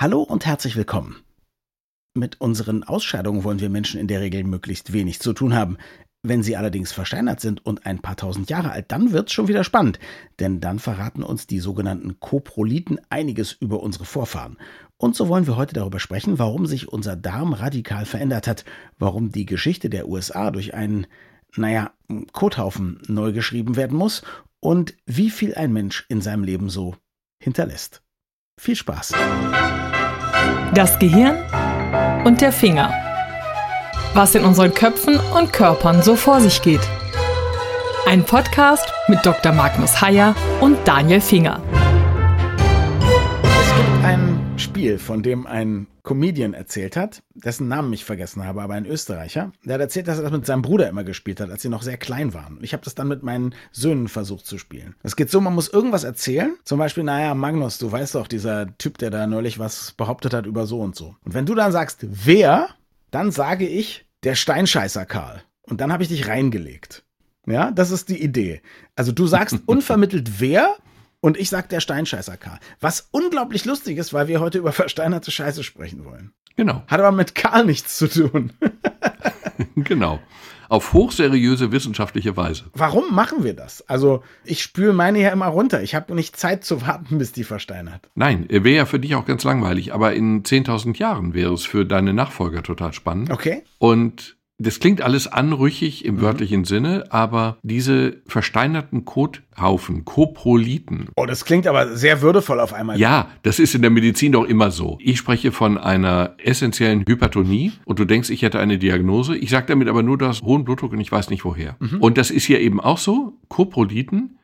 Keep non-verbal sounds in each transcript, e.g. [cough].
Hallo und herzlich willkommen. Mit unseren Ausscheidungen wollen wir Menschen in der Regel möglichst wenig zu tun haben. Wenn sie allerdings versteinert sind und ein paar tausend Jahre alt, dann wird's schon wieder spannend, denn dann verraten uns die sogenannten Koprolithen einiges über unsere Vorfahren. Und so wollen wir heute darüber sprechen, warum sich unser Darm radikal verändert hat, warum die Geschichte der USA durch einen, naja, Kothaufen neu geschrieben werden muss und wie viel ein Mensch in seinem Leben so hinterlässt. Viel Spaß! Das Gehirn und der Finger. Was in unseren Köpfen und Körpern so vor sich geht. Ein Podcast mit Dr. Magnus Heyer und Daniel Finger. Es gibt ein Spiel, von dem ein Comedian erzählt hat, dessen Namen ich vergessen habe, aber ein Österreicher. Der hat erzählt, dass er das mit seinem Bruder immer gespielt hat, als sie noch sehr klein waren. Ich habe das dann mit meinen Söhnen versucht zu spielen. Es geht so, man muss irgendwas erzählen. Zum Beispiel, naja, Magnus, du weißt doch, dieser Typ, der da neulich was behauptet hat über so und so. Und wenn du dann sagst, wer, dann sage ich, der Steinscheißer Karl. Und dann habe ich dich reingelegt. Ja, das ist die Idee. Also du sagst [laughs] unvermittelt wer und ich sag der Steinscheißer Karl. Was unglaublich lustig ist, weil wir heute über versteinerte Scheiße sprechen wollen. Genau. Hat aber mit Karl nichts zu tun. [laughs] genau. Auf hochseriöse wissenschaftliche Weise. Warum machen wir das? Also, ich spüle meine ja immer runter. Ich habe nicht Zeit zu warten, bis die versteinert. Nein, wäre ja für dich auch ganz langweilig, aber in 10.000 Jahren wäre es für deine Nachfolger total spannend. Okay. Und das klingt alles anrüchig im mhm. wörtlichen Sinne, aber diese versteinerten Kothaufen, Koprolithen. Oh, das klingt aber sehr würdevoll auf einmal. Ja, das ist in der Medizin doch immer so. Ich spreche von einer essentiellen Hypertonie und du denkst, ich hätte eine Diagnose. Ich sage damit aber nur, du hast hohen Blutdruck und ich weiß nicht woher. Mhm. Und das ist hier eben auch so. Koprolithen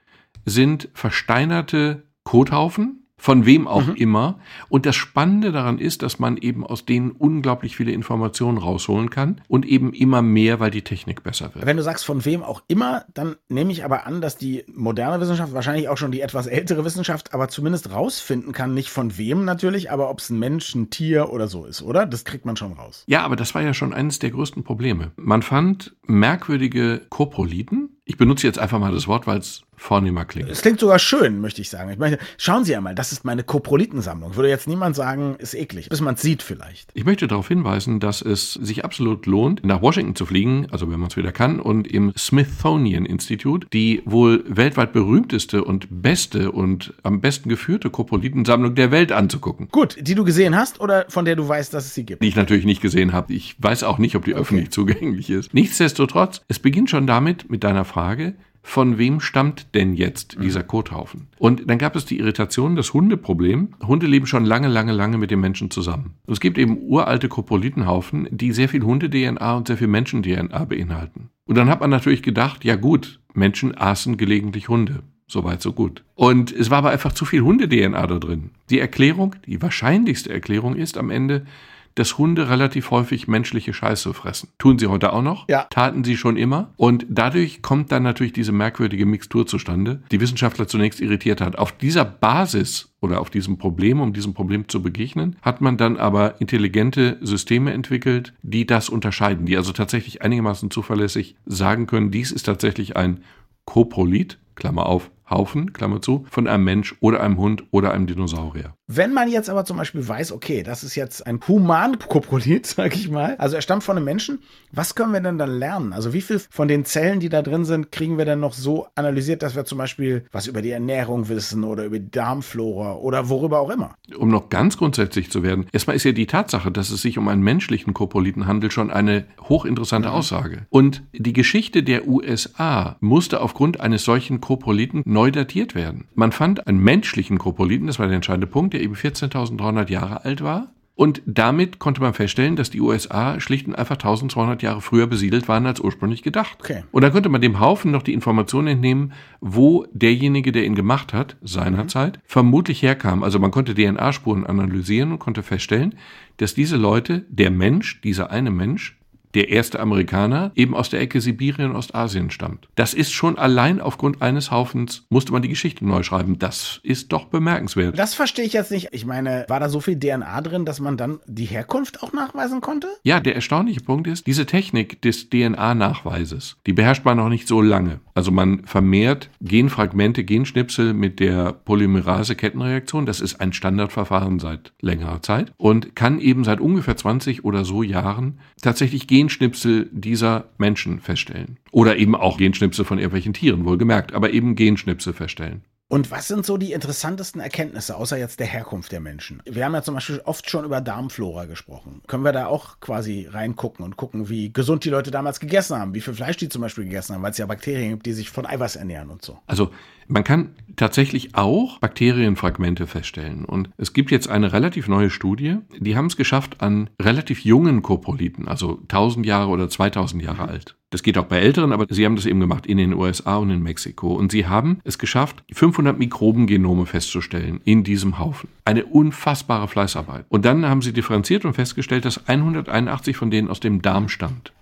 sind versteinerte Kothaufen, von wem auch mhm. immer. Und das Spannende daran ist, dass man eben aus denen unglaublich viele Informationen rausholen kann und eben immer mehr, weil die Technik besser wird. Wenn du sagst von wem auch immer, dann nehme ich aber an, dass die moderne Wissenschaft, wahrscheinlich auch schon die etwas ältere Wissenschaft, aber zumindest rausfinden kann, nicht von wem natürlich, aber ob es ein Mensch, ein Tier oder so ist, oder? Das kriegt man schon raus. Ja, aber das war ja schon eines der größten Probleme. Man fand merkwürdige Koprolithen, ich benutze jetzt einfach mal das Wort, weil es vornehmer klingt. Es klingt sogar schön, möchte ich sagen. Ich meine, schauen Sie einmal, das ist meine Koprolithensammlung. Würde jetzt niemand sagen, ist eklig, bis man es sieht vielleicht. Ich möchte darauf hinweisen, dass es sich absolut lohnt, nach Washington zu fliegen, also wenn man es wieder kann, und im Smithsonian Institute die wohl weltweit berühmteste und beste und am besten geführte Koprolithensammlung der Welt anzugucken. Gut, die du gesehen hast oder von der du weißt, dass es sie gibt? Die ich natürlich nicht gesehen habe. Ich weiß auch nicht, ob die okay. öffentlich zugänglich ist. Nichtsdestotrotz, es beginnt schon damit, mit deiner Frage, von wem stammt denn jetzt dieser mhm. Kothaufen? Und dann gab es die Irritation, das Hundeproblem. Hunde leben schon lange, lange, lange mit den Menschen zusammen. Und es gibt eben uralte Koprolithenhaufen, die sehr viel Hunde-DNA und sehr viel Menschen-DNA beinhalten. Und dann hat man natürlich gedacht, ja gut, Menschen aßen gelegentlich Hunde. Soweit, so gut. Und es war aber einfach zu viel Hunde-DNA da drin. Die Erklärung, die wahrscheinlichste Erklärung ist am Ende, dass Hunde relativ häufig menschliche Scheiße fressen. Tun sie heute auch noch? Ja. Taten sie schon immer. Und dadurch kommt dann natürlich diese merkwürdige Mixtur zustande, die Wissenschaftler zunächst irritiert hat. Auf dieser Basis oder auf diesem Problem, um diesem Problem zu begegnen, hat man dann aber intelligente Systeme entwickelt, die das unterscheiden, die also tatsächlich einigermaßen zuverlässig sagen können, dies ist tatsächlich ein Koprolit, Klammer auf, Haufen, Klammer zu, von einem Mensch oder einem Hund oder einem Dinosaurier. Wenn man jetzt aber zum Beispiel weiß, okay, das ist jetzt ein Human-Koprolit, [laughs] sag ich mal, also er stammt von einem Menschen, was können wir denn dann lernen? Also wie viel von den Zellen, die da drin sind, kriegen wir denn noch so analysiert, dass wir zum Beispiel was über die Ernährung wissen oder über die Darmflora oder worüber auch immer? Um noch ganz grundsätzlich zu werden, erstmal ist ja die Tatsache, dass es sich um einen menschlichen Koproliten handelt, schon eine hochinteressante mhm. Aussage. Und die Geschichte der USA musste aufgrund eines solchen Koproliten neu datiert werden. Man fand einen menschlichen Koproliten, das war der entscheidende Punkt, der eben 14.300 Jahre alt war. Und damit konnte man feststellen, dass die USA schlicht und einfach 1200 Jahre früher besiedelt waren als ursprünglich gedacht. Okay. Und da konnte man dem Haufen noch die Informationen entnehmen, wo derjenige, der ihn gemacht hat, seinerzeit, mhm. vermutlich herkam. Also man konnte DNA-Spuren analysieren und konnte feststellen, dass diese Leute, der Mensch, dieser eine Mensch, der erste Amerikaner, eben aus der Ecke Sibirien und Ostasien stammt. Das ist schon allein aufgrund eines Haufens, musste man die Geschichte neu schreiben. Das ist doch bemerkenswert. Das verstehe ich jetzt nicht. Ich meine, war da so viel DNA drin, dass man dann die Herkunft auch nachweisen konnte? Ja, der erstaunliche Punkt ist, diese Technik des DNA-Nachweises, die beherrscht man noch nicht so lange. Also man vermehrt Genfragmente, Genschnipsel mit der Polymerase-Kettenreaktion. Das ist ein Standardverfahren seit längerer Zeit und kann eben seit ungefähr 20 oder so Jahren tatsächlich Genschnipsel dieser Menschen feststellen. Oder eben auch Genschnipsel von irgendwelchen Tieren, wohlgemerkt, aber eben Genschnipsel feststellen. Und was sind so die interessantesten Erkenntnisse, außer jetzt der Herkunft der Menschen? Wir haben ja zum Beispiel oft schon über Darmflora gesprochen. Können wir da auch quasi reingucken und gucken, wie gesund die Leute damals gegessen haben, wie viel Fleisch die zum Beispiel gegessen haben, weil es ja Bakterien gibt, die sich von Eiweiß ernähren und so. Also man kann tatsächlich auch Bakterienfragmente feststellen. Und es gibt jetzt eine relativ neue Studie, die haben es geschafft an relativ jungen Koproliten, also 1000 Jahre oder 2000 Jahre alt. Das geht auch bei Älteren, aber sie haben das eben gemacht in den USA und in Mexiko. Und sie haben es geschafft, 500 Mikrobengenome festzustellen in diesem Haufen. Eine unfassbare Fleißarbeit. Und dann haben sie differenziert und festgestellt, dass 181 von denen aus dem Darm stammt.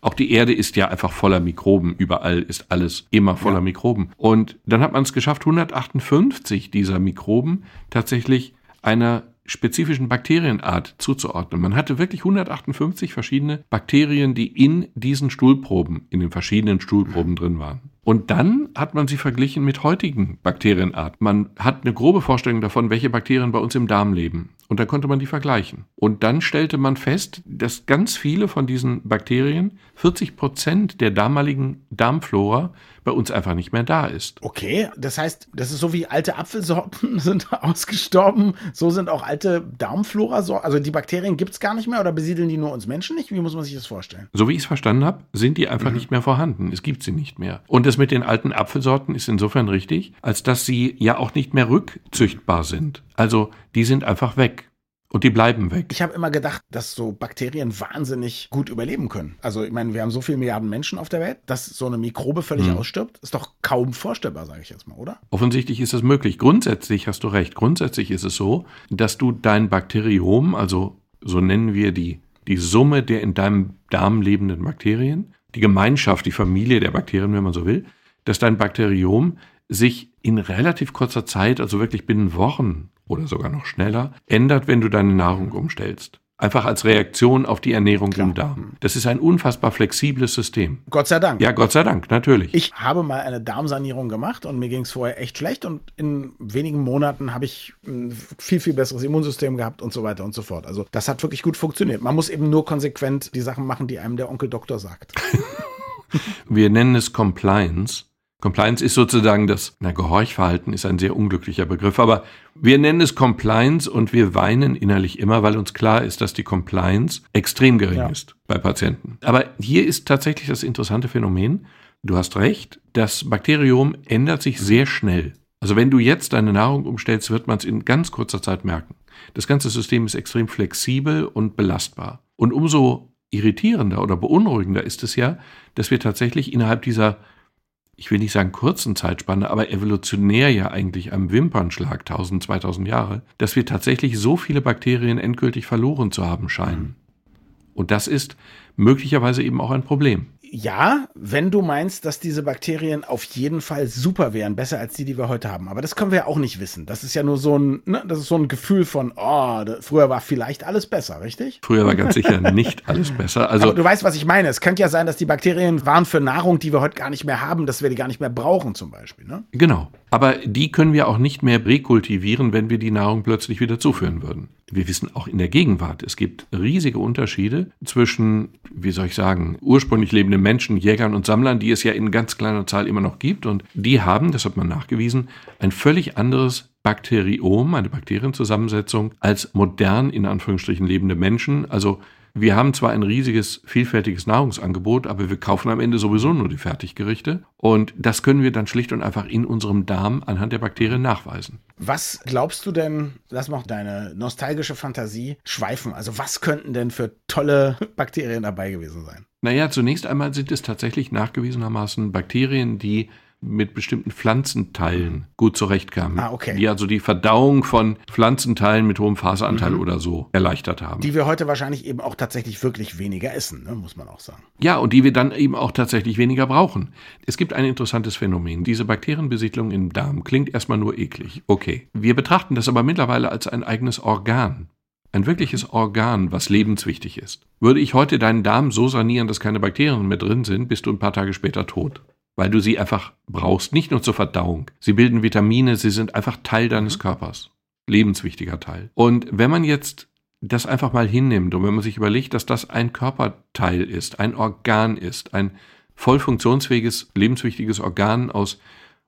Auch die Erde ist ja einfach voller Mikroben. Überall ist alles immer voller ja. Mikroben. Und dann hat man es geschafft, 158 dieser Mikroben tatsächlich einer spezifischen Bakterienart zuzuordnen. Man hatte wirklich 158 verschiedene Bakterien, die in diesen Stuhlproben, in den verschiedenen Stuhlproben drin waren. Und dann hat man sie verglichen mit heutigen Bakterienarten. Man hat eine grobe Vorstellung davon, welche Bakterien bei uns im Darm leben. Und dann konnte man die vergleichen. Und dann stellte man fest, dass ganz viele von diesen Bakterien, 40 Prozent der damaligen Darmflora, bei uns einfach nicht mehr da ist. Okay, das heißt, das ist so wie alte Apfelsorten [laughs] sind ausgestorben, so sind auch alte Darmflora-Sorten. Also die Bakterien gibt es gar nicht mehr oder besiedeln die nur uns Menschen nicht? Wie muss man sich das vorstellen? So wie ich es verstanden habe, sind die einfach mhm. nicht mehr vorhanden. Es gibt sie nicht mehr. Und das mit den alten Apfelsorten ist insofern richtig, als dass sie ja auch nicht mehr rückzüchtbar sind. Also die sind einfach weg. Und die bleiben weg. Ich habe immer gedacht, dass so Bakterien wahnsinnig gut überleben können. Also ich meine, wir haben so viele Milliarden Menschen auf der Welt, dass so eine Mikrobe völlig hm. ausstirbt, ist doch kaum vorstellbar, sage ich jetzt mal, oder? Offensichtlich ist es möglich. Grundsätzlich hast du recht. Grundsätzlich ist es so, dass du dein Bakteriom, also so nennen wir die, die Summe der in deinem Darm lebenden Bakterien, die Gemeinschaft, die Familie der Bakterien, wenn man so will, dass dein Bakteriom sich in relativ kurzer Zeit, also wirklich binnen Wochen oder sogar noch schneller, ändert, wenn du deine Nahrung umstellst. Einfach als Reaktion auf die Ernährung Klar. im Darm. Das ist ein unfassbar flexibles System. Gott sei Dank. Ja, Gott sei Dank, natürlich. Ich habe mal eine Darmsanierung gemacht und mir ging es vorher echt schlecht und in wenigen Monaten habe ich ein viel, viel besseres Immunsystem gehabt und so weiter und so fort. Also das hat wirklich gut funktioniert. Man muss eben nur konsequent die Sachen machen, die einem der Onkel Doktor sagt. [laughs] Wir nennen es Compliance. Compliance ist sozusagen das, na, Gehorchverhalten ist ein sehr unglücklicher Begriff, aber wir nennen es Compliance und wir weinen innerlich immer, weil uns klar ist, dass die Compliance extrem gering ja. ist bei Patienten. Aber hier ist tatsächlich das interessante Phänomen. Du hast recht, das Bakterium ändert sich sehr schnell. Also wenn du jetzt deine Nahrung umstellst, wird man es in ganz kurzer Zeit merken. Das ganze System ist extrem flexibel und belastbar. Und umso irritierender oder beunruhigender ist es ja, dass wir tatsächlich innerhalb dieser ich will nicht sagen kurzen Zeitspanne, aber evolutionär ja eigentlich am Wimpernschlag 1000, 2000 Jahre, dass wir tatsächlich so viele Bakterien endgültig verloren zu haben scheinen. Und das ist möglicherweise eben auch ein Problem ja, wenn du meinst, dass diese Bakterien auf jeden Fall super wären, besser als die, die wir heute haben. Aber das können wir ja auch nicht wissen. Das ist ja nur so ein, ne, das ist so ein Gefühl von, oh, früher war vielleicht alles besser, richtig? Früher war ganz sicher nicht alles besser. Also Aber du weißt, was ich meine. Es könnte ja sein, dass die Bakterien waren für Nahrung, die wir heute gar nicht mehr haben, dass wir die gar nicht mehr brauchen, zum Beispiel. Ne? Genau. Aber die können wir auch nicht mehr rekultivieren, wenn wir die Nahrung plötzlich wieder zuführen würden. Wir wissen auch in der Gegenwart, es gibt riesige Unterschiede zwischen, wie soll ich sagen, ursprünglich lebenden Menschen, Jägern und Sammlern, die es ja in ganz kleiner Zahl immer noch gibt. Und die haben, das hat man nachgewiesen, ein völlig anderes Bakteriom, eine Bakterienzusammensetzung, als modern in Anführungsstrichen lebende Menschen. Also wir haben zwar ein riesiges, vielfältiges Nahrungsangebot, aber wir kaufen am Ende sowieso nur die Fertiggerichte. Und das können wir dann schlicht und einfach in unserem Darm anhand der Bakterien nachweisen. Was glaubst du denn, lass mal deine nostalgische Fantasie schweifen. Also was könnten denn für tolle Bakterien dabei gewesen sein? Naja, zunächst einmal sind es tatsächlich nachgewiesenermaßen Bakterien, die mit bestimmten Pflanzenteilen gut zurechtkamen. Ah, okay. Die also die Verdauung von Pflanzenteilen mit hohem Faseranteil mhm. oder so erleichtert haben. Die wir heute wahrscheinlich eben auch tatsächlich wirklich weniger essen, ne, muss man auch sagen. Ja, und die wir dann eben auch tatsächlich weniger brauchen. Es gibt ein interessantes Phänomen. Diese Bakterienbesiedlung im Darm klingt erstmal nur eklig. Okay. Wir betrachten das aber mittlerweile als ein eigenes Organ. Ein wirkliches Organ, was lebenswichtig ist. Würde ich heute deinen Darm so sanieren, dass keine Bakterien mehr drin sind, bist du ein paar Tage später tot. Weil du sie einfach brauchst, nicht nur zur Verdauung. Sie bilden Vitamine, sie sind einfach Teil deines mhm. Körpers. Lebenswichtiger Teil. Und wenn man jetzt das einfach mal hinnimmt und wenn man sich überlegt, dass das ein Körperteil ist, ein Organ ist, ein voll funktionsfähiges, lebenswichtiges Organ aus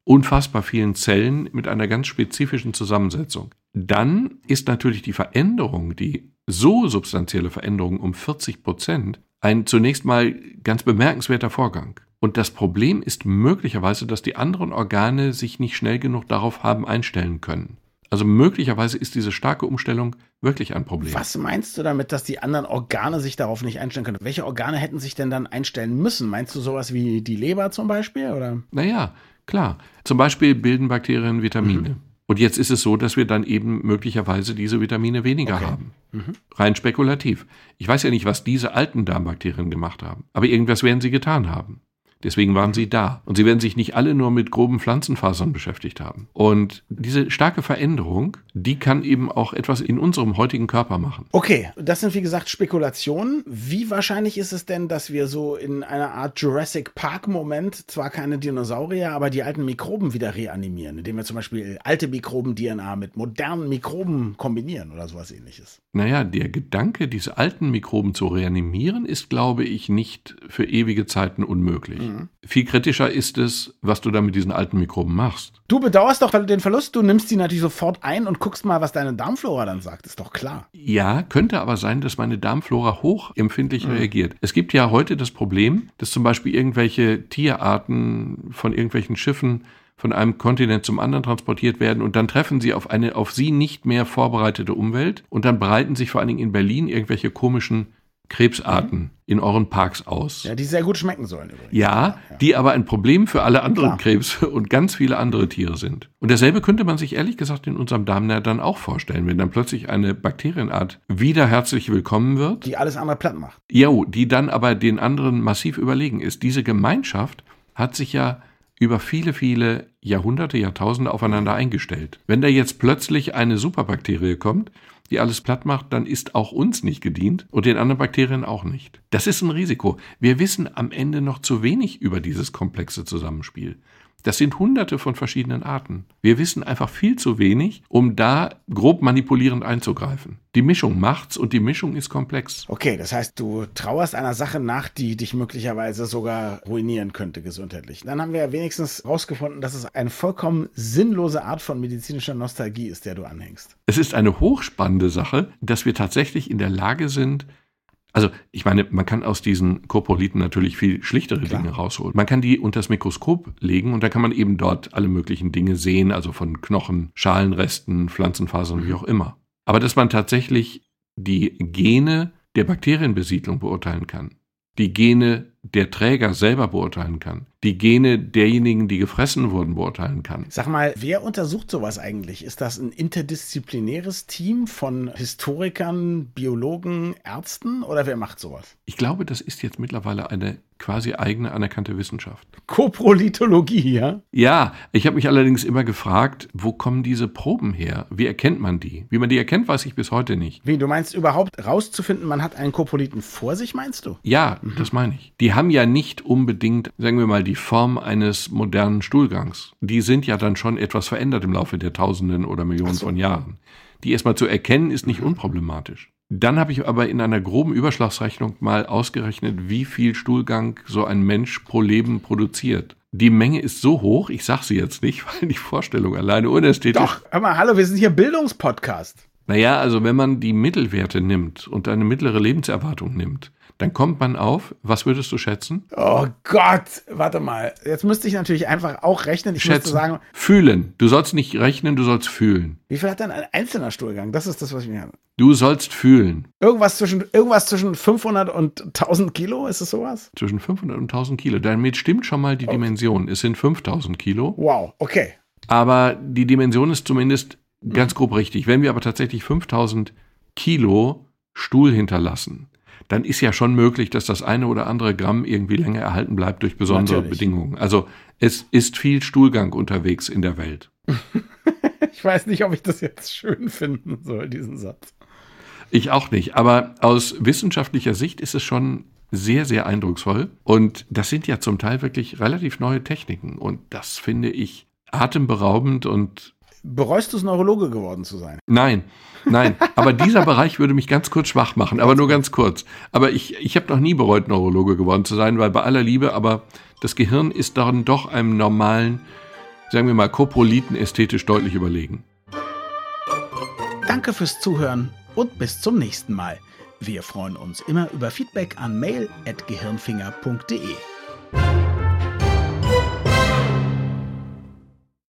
unfassbar vielen Zellen mit einer ganz spezifischen Zusammensetzung. Dann ist natürlich die Veränderung, die so substanzielle Veränderung um 40 Prozent, ein zunächst mal ganz bemerkenswerter Vorgang. Und das Problem ist möglicherweise, dass die anderen Organe sich nicht schnell genug darauf haben einstellen können. Also möglicherweise ist diese starke Umstellung wirklich ein Problem. Was meinst du damit, dass die anderen Organe sich darauf nicht einstellen können? Welche Organe hätten sich denn dann einstellen müssen? Meinst du sowas wie die Leber zum Beispiel? Oder? Naja, Klar. Zum Beispiel bilden Bakterien Vitamine. Mhm. Und jetzt ist es so, dass wir dann eben möglicherweise diese Vitamine weniger okay. haben. Mhm. Rein spekulativ. Ich weiß ja nicht, was diese alten Darmbakterien gemacht haben. Aber irgendwas werden sie getan haben. Deswegen waren sie da. Und sie werden sich nicht alle nur mit groben Pflanzenfasern beschäftigt haben. Und diese starke Veränderung, die kann eben auch etwas in unserem heutigen Körper machen. Okay, das sind wie gesagt Spekulationen. Wie wahrscheinlich ist es denn, dass wir so in einer Art Jurassic Park-Moment zwar keine Dinosaurier, aber die alten Mikroben wieder reanimieren, indem wir zum Beispiel alte Mikroben-DNA mit modernen Mikroben kombinieren oder sowas ähnliches? Naja, der Gedanke, diese alten Mikroben zu reanimieren, ist, glaube ich, nicht für ewige Zeiten unmöglich. Mhm. Mhm. Viel kritischer ist es, was du da mit diesen alten Mikroben machst. Du bedauerst doch den Verlust, du nimmst die natürlich sofort ein und guckst mal, was deine Darmflora dann sagt, ist doch klar. Ja, könnte aber sein, dass meine Darmflora hochempfindlich mhm. reagiert. Es gibt ja heute das Problem, dass zum Beispiel irgendwelche Tierarten von irgendwelchen Schiffen von einem Kontinent zum anderen transportiert werden und dann treffen sie auf eine auf sie nicht mehr vorbereitete Umwelt und dann breiten sich vor allen Dingen in Berlin irgendwelche komischen Krebsarten mhm. in euren Parks aus. Ja, die sehr gut schmecken sollen übrigens. Ja, ja. die aber ein Problem für alle anderen Klar. Krebs [laughs] und ganz viele andere Tiere sind. Und dasselbe könnte man sich ehrlich gesagt in unserem Darm dann auch vorstellen, wenn dann plötzlich eine Bakterienart wieder herzlich willkommen wird. Die alles andere platt macht. Ja, die dann aber den anderen massiv überlegen ist. Diese Gemeinschaft hat sich ja über viele, viele Jahrhunderte, Jahrtausende aufeinander eingestellt. Wenn da jetzt plötzlich eine Superbakterie kommt, die alles platt macht, dann ist auch uns nicht gedient und den anderen Bakterien auch nicht. Das ist ein Risiko. Wir wissen am Ende noch zu wenig über dieses komplexe Zusammenspiel. Das sind hunderte von verschiedenen Arten. Wir wissen einfach viel zu wenig, um da grob manipulierend einzugreifen. Die Mischung macht's und die Mischung ist komplex. Okay, das heißt, du trauerst einer Sache nach, die dich möglicherweise sogar ruinieren könnte gesundheitlich. Dann haben wir ja wenigstens herausgefunden, dass es eine vollkommen sinnlose Art von medizinischer Nostalgie ist, der du anhängst. Es ist eine hochspannende Sache, dass wir tatsächlich in der Lage sind, also ich meine, man kann aus diesen Koprolithen natürlich viel schlichtere Klar. Dinge rausholen. Man kann die unter das Mikroskop legen und da kann man eben dort alle möglichen Dinge sehen, also von Knochen, Schalenresten, Pflanzenfasern, mhm. wie auch immer. Aber dass man tatsächlich die Gene der Bakterienbesiedlung beurteilen kann, die Gene der Träger selber beurteilen kann, die Gene derjenigen, die gefressen wurden, beurteilen kann. Sag mal, wer untersucht sowas eigentlich? Ist das ein interdisziplinäres Team von Historikern, Biologen, Ärzten oder wer macht sowas? Ich glaube, das ist jetzt mittlerweile eine quasi eigene anerkannte Wissenschaft. Koprolithologie, ja? Ja, ich habe mich allerdings immer gefragt, wo kommen diese Proben her? Wie erkennt man die? Wie man die erkennt, weiß ich bis heute nicht. Wie, du meinst überhaupt rauszufinden, man hat einen Koprolithen vor sich, meinst du? Ja, mhm. das meine ich. Die haben ja nicht unbedingt, sagen wir mal, die Form eines modernen Stuhlgangs. Die sind ja dann schon etwas verändert im Laufe der Tausenden oder Millionen so. von Jahren. Die erstmal zu erkennen, ist nicht mhm. unproblematisch. Dann habe ich aber in einer groben Überschlagsrechnung mal ausgerechnet, wie viel Stuhlgang so ein Mensch pro Leben produziert. Die Menge ist so hoch, ich sage sie jetzt nicht, [laughs] weil die Vorstellung alleine unästhetisch. Doch, hör mal, hallo, wir sind hier Bildungspodcast. Naja, also wenn man die Mittelwerte nimmt und eine mittlere Lebenserwartung nimmt, dann kommt man auf, was würdest du schätzen? Oh Gott, warte mal. Jetzt müsste ich natürlich einfach auch rechnen. Ich schätzen. sagen, fühlen. Du sollst nicht rechnen, du sollst fühlen. wie viel hat denn ein einzelner Stuhlgang? Das ist das, was ich mir habe. Du sollst fühlen. Irgendwas zwischen, irgendwas zwischen 500 und 1000 Kilo, ist es sowas? Zwischen 500 und 1000 Kilo. Damit stimmt schon mal die Dimension. Es sind 5000 Kilo. Wow, okay. Aber die Dimension ist zumindest ganz grob richtig. Wenn wir aber tatsächlich 5000 Kilo Stuhl hinterlassen, dann ist ja schon möglich, dass das eine oder andere Gramm irgendwie länger erhalten bleibt durch besondere Natürlich. Bedingungen. Also es ist viel Stuhlgang unterwegs in der Welt. [laughs] Ich weiß nicht, ob ich das jetzt schön finden soll, diesen Satz. Ich auch nicht. Aber aus wissenschaftlicher Sicht ist es schon sehr, sehr eindrucksvoll. Und das sind ja zum Teil wirklich relativ neue Techniken. Und das finde ich atemberaubend und Bereust du es, Neurologe geworden zu sein? Nein, nein. Aber dieser Bereich würde mich ganz kurz schwach machen, aber nur ganz kurz. Aber ich, ich habe noch nie bereut, Neurologe geworden zu sein, weil bei aller Liebe, aber das Gehirn ist dann doch einem normalen, sagen wir mal, Koproliten ästhetisch deutlich überlegen. Danke fürs Zuhören und bis zum nächsten Mal. Wir freuen uns immer über Feedback an mail.gehirnfinger.de.